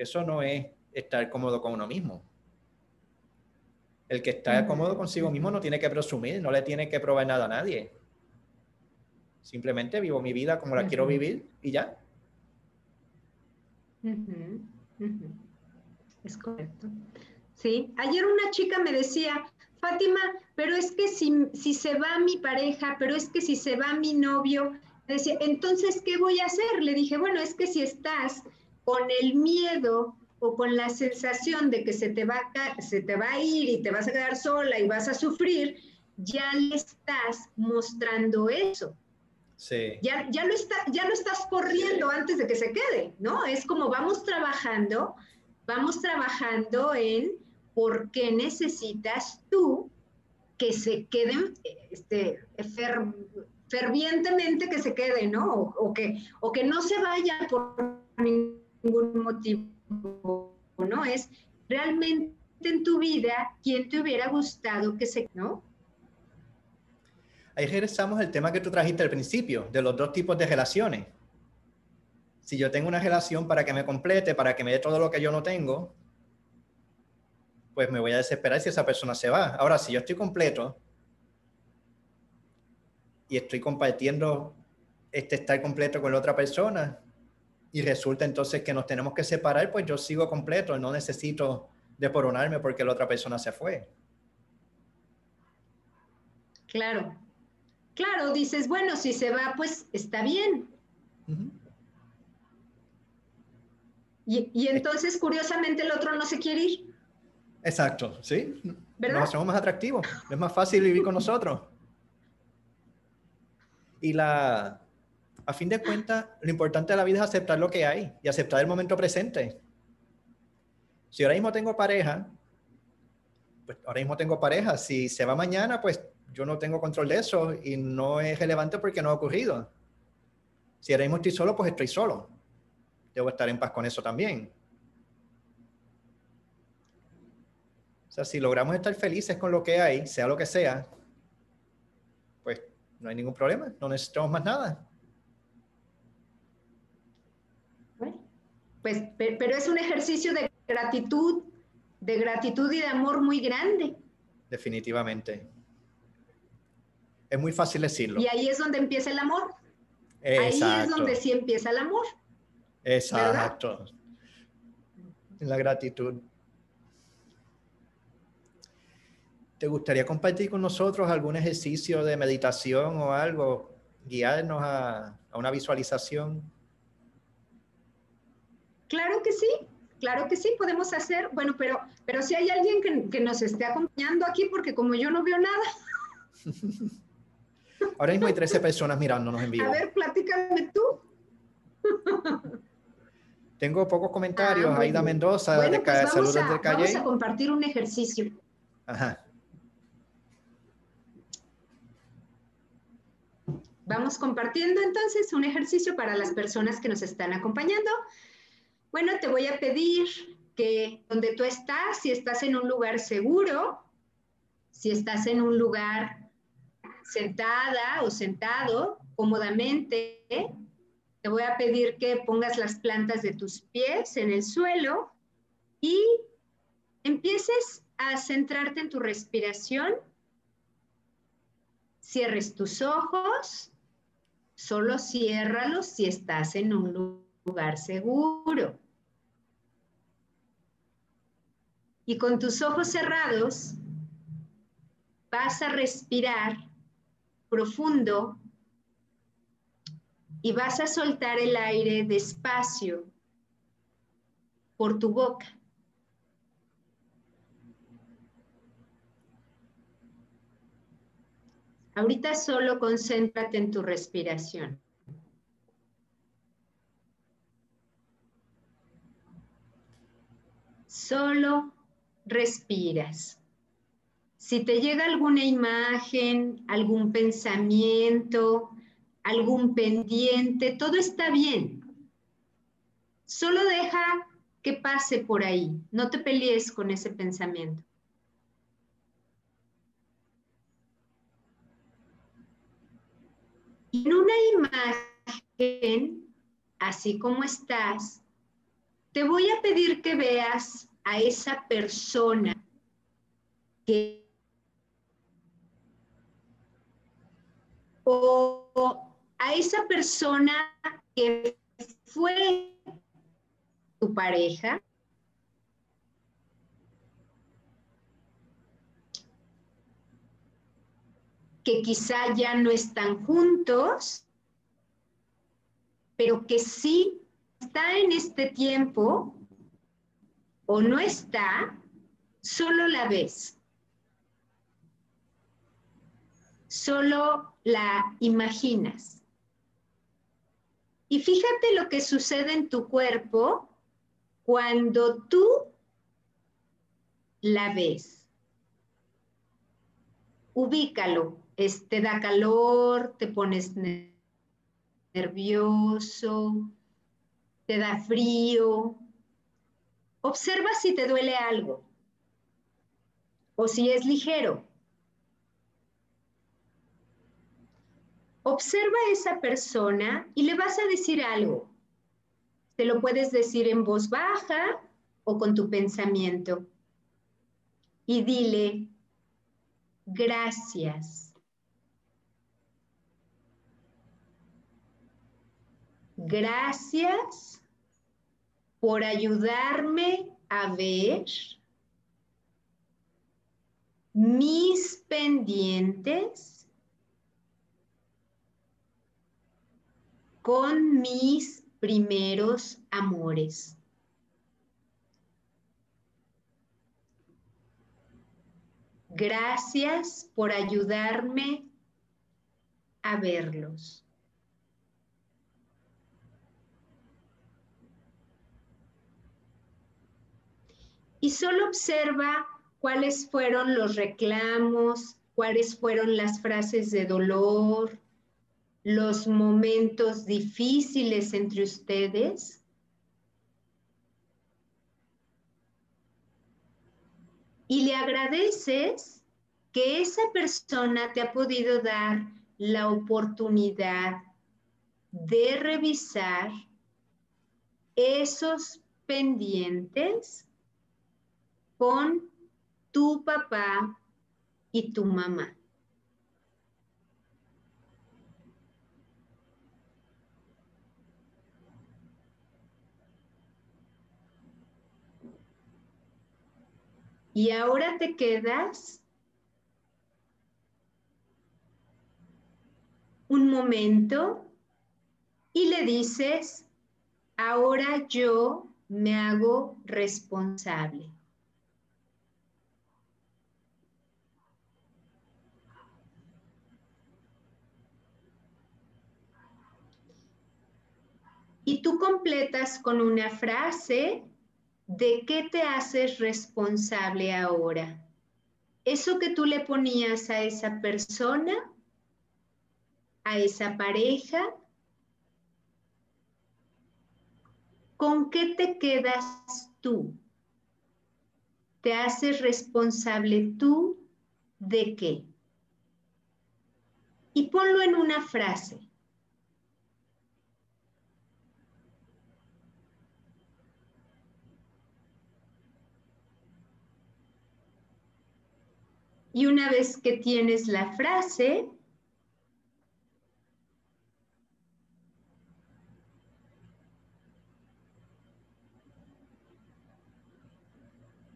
Eso no es estar cómodo con uno mismo. El que está cómodo consigo mismo no tiene que presumir, no le tiene que probar nada a nadie. Simplemente vivo mi vida como la quiero vivir y ya. Es correcto. Sí, ayer una chica me decía, Fátima, pero es que si, si se va mi pareja, pero es que si se va mi novio, decía, entonces, ¿qué voy a hacer? Le dije, bueno, es que si estás con el miedo o con la sensación de que se te, va a, se te va a ir y te vas a quedar sola y vas a sufrir, ya le estás mostrando eso. Sí. Ya, ya, lo está, ya lo estás corriendo antes de que se quede, ¿no? Es como vamos trabajando, vamos trabajando en por qué necesitas tú que se queden este, fervientemente que se quede, ¿no? O, que, o que no se vaya por ningún motivo, ¿no? Es realmente en tu vida quién te hubiera gustado que se, ¿no? Ahí regresamos al tema que tú trajiste al principio, de los dos tipos de relaciones. Si yo tengo una relación para que me complete, para que me dé todo lo que yo no tengo, pues me voy a desesperar si esa persona se va. Ahora, si yo estoy completo y estoy compartiendo este estar completo con la otra persona y resulta entonces que nos tenemos que separar, pues yo sigo completo, no necesito deporonarme porque la otra persona se fue. Claro, claro, dices, bueno, si se va, pues está bien. y, y entonces, curiosamente, el otro no se quiere ir. Exacto, sí. ¿Verdad? Nos hacemos más atractivos. Es más fácil vivir con nosotros. Y la, a fin de cuentas, lo importante de la vida es aceptar lo que hay y aceptar el momento presente. Si ahora mismo tengo pareja, pues ahora mismo tengo pareja. Si se va mañana, pues yo no tengo control de eso y no es relevante porque no ha ocurrido. Si ahora mismo estoy solo, pues estoy solo. Debo estar en paz con eso también. O sea, si logramos estar felices con lo que hay, sea lo que sea, pues no hay ningún problema, no necesitamos más nada. Pues, pero es un ejercicio de gratitud, de gratitud y de amor muy grande. Definitivamente. Es muy fácil decirlo. Y ahí es donde empieza el amor. Exacto. Ahí es donde sí empieza el amor. Exacto. La gratitud. ¿Te gustaría compartir con nosotros algún ejercicio de meditación o algo? Guiarnos a, una visualización. Claro que sí, claro que sí, podemos hacer. Bueno, pero, pero si hay alguien que, nos esté acompañando aquí, porque como yo no veo nada. Ahora mismo hay 13 personas mirándonos en vivo. A ver, platícame tú. Tengo pocos comentarios. Ah, Aida Mendoza, de pues Saludos del Calle. Vamos a compartir un ejercicio. Ajá. Vamos compartiendo entonces un ejercicio para las personas que nos están acompañando. Bueno, te voy a pedir que donde tú estás, si estás en un lugar seguro, si estás en un lugar sentada o sentado cómodamente, te voy a pedir que pongas las plantas de tus pies en el suelo y empieces a centrarte en tu respiración. Cierres tus ojos Solo ciérralos si estás en un lugar seguro. Y con tus ojos cerrados vas a respirar profundo y vas a soltar el aire despacio, por tu boca. Ahorita solo concéntrate en tu respiración. Solo respiras. Si te llega alguna imagen, algún pensamiento, algún pendiente, todo está bien. Solo deja que pase por ahí. No te pelees con ese pensamiento. En una imagen, así como estás, te voy a pedir que veas a esa persona que o a esa persona que fue tu pareja que quizá ya no están juntos, pero que sí está en este tiempo o no está, solo la ves. Solo la imaginas. Y fíjate lo que sucede en tu cuerpo cuando tú la ves. Ubícalo te da calor, te pones nervioso, te da frío. Observa si te duele algo o si es ligero. Observa a esa persona y le vas a decir algo. Te lo puedes decir en voz baja o con tu pensamiento. Y dile, gracias. Gracias por ayudarme a ver mis pendientes con mis primeros amores. Gracias por ayudarme a verlos. Y solo observa cuáles fueron los reclamos, cuáles fueron las frases de dolor, los momentos difíciles entre ustedes. Y le agradeces que esa persona te ha podido dar la oportunidad de revisar esos pendientes con tu papá y tu mamá. Y ahora te quedas un momento y le dices, ahora yo me hago responsable. Y tú completas con una frase de qué te haces responsable ahora. Eso que tú le ponías a esa persona, a esa pareja, ¿con qué te quedas tú? ¿Te haces responsable tú de qué? Y ponlo en una frase. Y una vez que tienes la frase,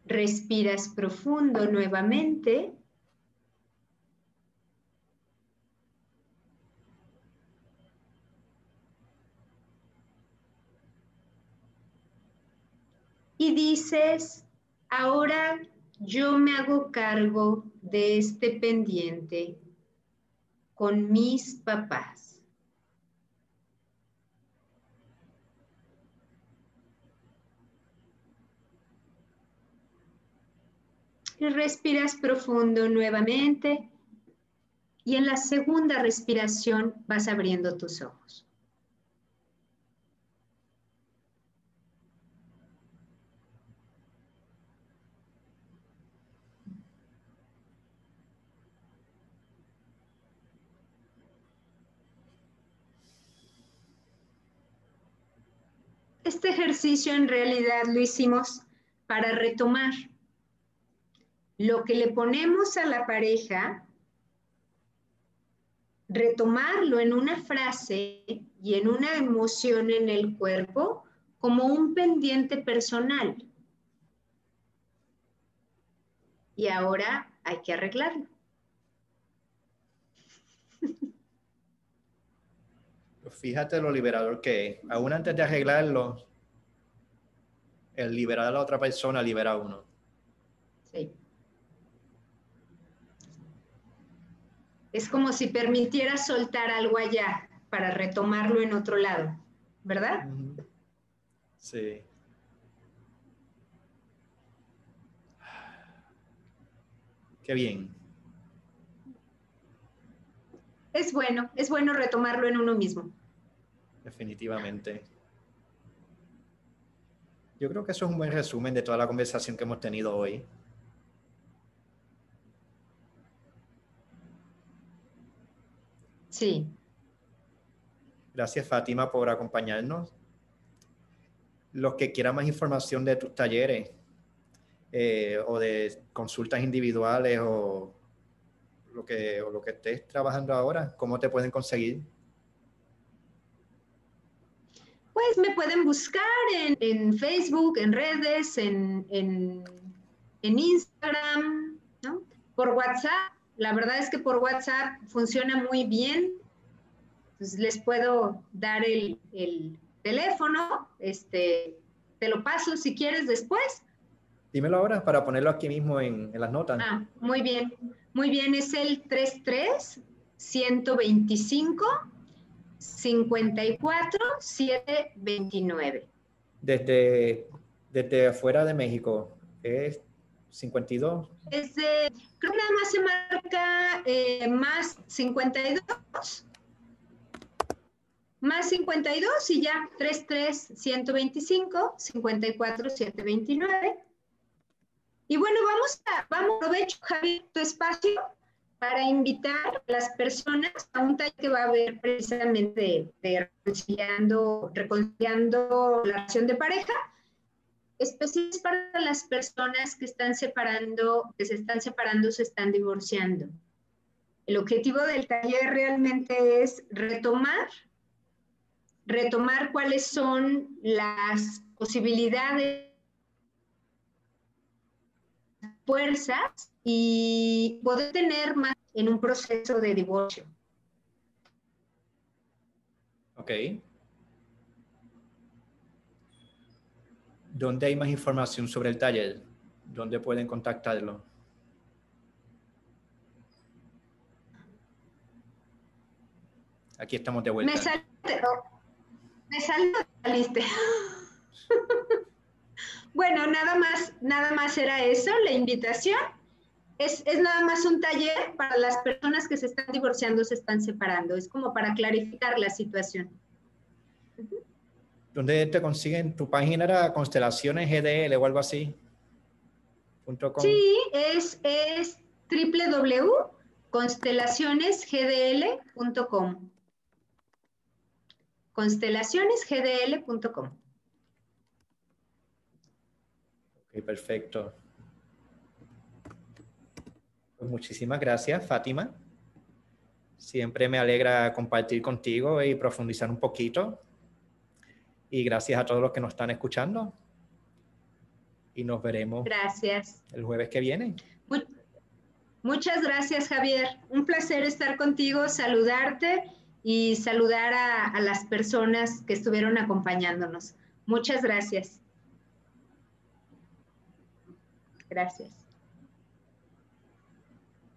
respiras profundo nuevamente. y dices, ahora yo me hago cargo de este pendiente con mis papás. Y respiras profundo nuevamente y en la segunda respiración vas abriendo tus ojos. Este ejercicio en realidad lo hicimos para retomar. Lo que le ponemos a la pareja, retomarlo en una frase y en una emoción en el cuerpo como un pendiente personal. Y ahora hay que arreglarlo. fíjate lo liberador que es. Aún antes de arreglarlo, el liberar a la otra persona libera a uno. Sí. Es como si permitiera soltar algo allá para retomarlo en otro lado, ¿verdad? Sí. Qué bien. Es bueno, es bueno retomarlo en uno mismo definitivamente. Yo creo que eso es un buen resumen de toda la conversación que hemos tenido hoy. Sí. Gracias, Fátima, por acompañarnos. Los que quieran más información de tus talleres eh, o de consultas individuales o lo que, o lo que estés trabajando ahora, ¿cómo te pueden conseguir? Pues me pueden buscar en, Facebook, en redes, en, en, Instagram, ¿no? por WhatsApp. La verdad es que por WhatsApp funciona muy bien. Pues les puedo dar el, teléfono, este, te lo paso si quieres después. Dímelo ahora para ponerlo aquí mismo en, en las notas. Ah, muy bien, muy bien, es el 33 125 54 729. Desde, desde afuera de México, es 52. Es de, creo que nada más se marca eh, más 52. Más 52 y ya 33 125 54 729. Y bueno, vamos a, vamos, aprovecho Javier tu espacio para invitar a las personas a un taller que va a haber precisamente de, reconciliando, reconciliando la relación de pareja, especialmente para las personas que están separando, que se están separando, se están divorciando. El objetivo del taller realmente es retomar, retomar cuáles son las posibilidades, fuerzas y poder tener más en un proceso de divorcio. Ok. ¿Dónde hay más información sobre el taller? ¿Dónde pueden contactarlo? Aquí estamos de vuelta. Me salió, me saliste. bueno, nada más, nada más era eso, la invitación es, nada más un taller para las personas que se están divorciando, se están separando. Es como para clarificar la situación. ¿Dónde te consiguen? ¿Tu página era Constelaciones GDL o algo así? Sí, es, es www.constelacionesgdl.com. Constelacionesgdl.com. Perfecto. Pues muchísimas gracias, Fátima. Siempre me alegra compartir contigo y profundizar un poquito. Y gracias a todos los que nos están escuchando. Y nos veremos. Gracias. El jueves que viene. Muchas gracias, Javier. Un placer estar contigo, saludarte y saludar a, a las personas que estuvieron acompañándonos. Muchas gracias. Gracias.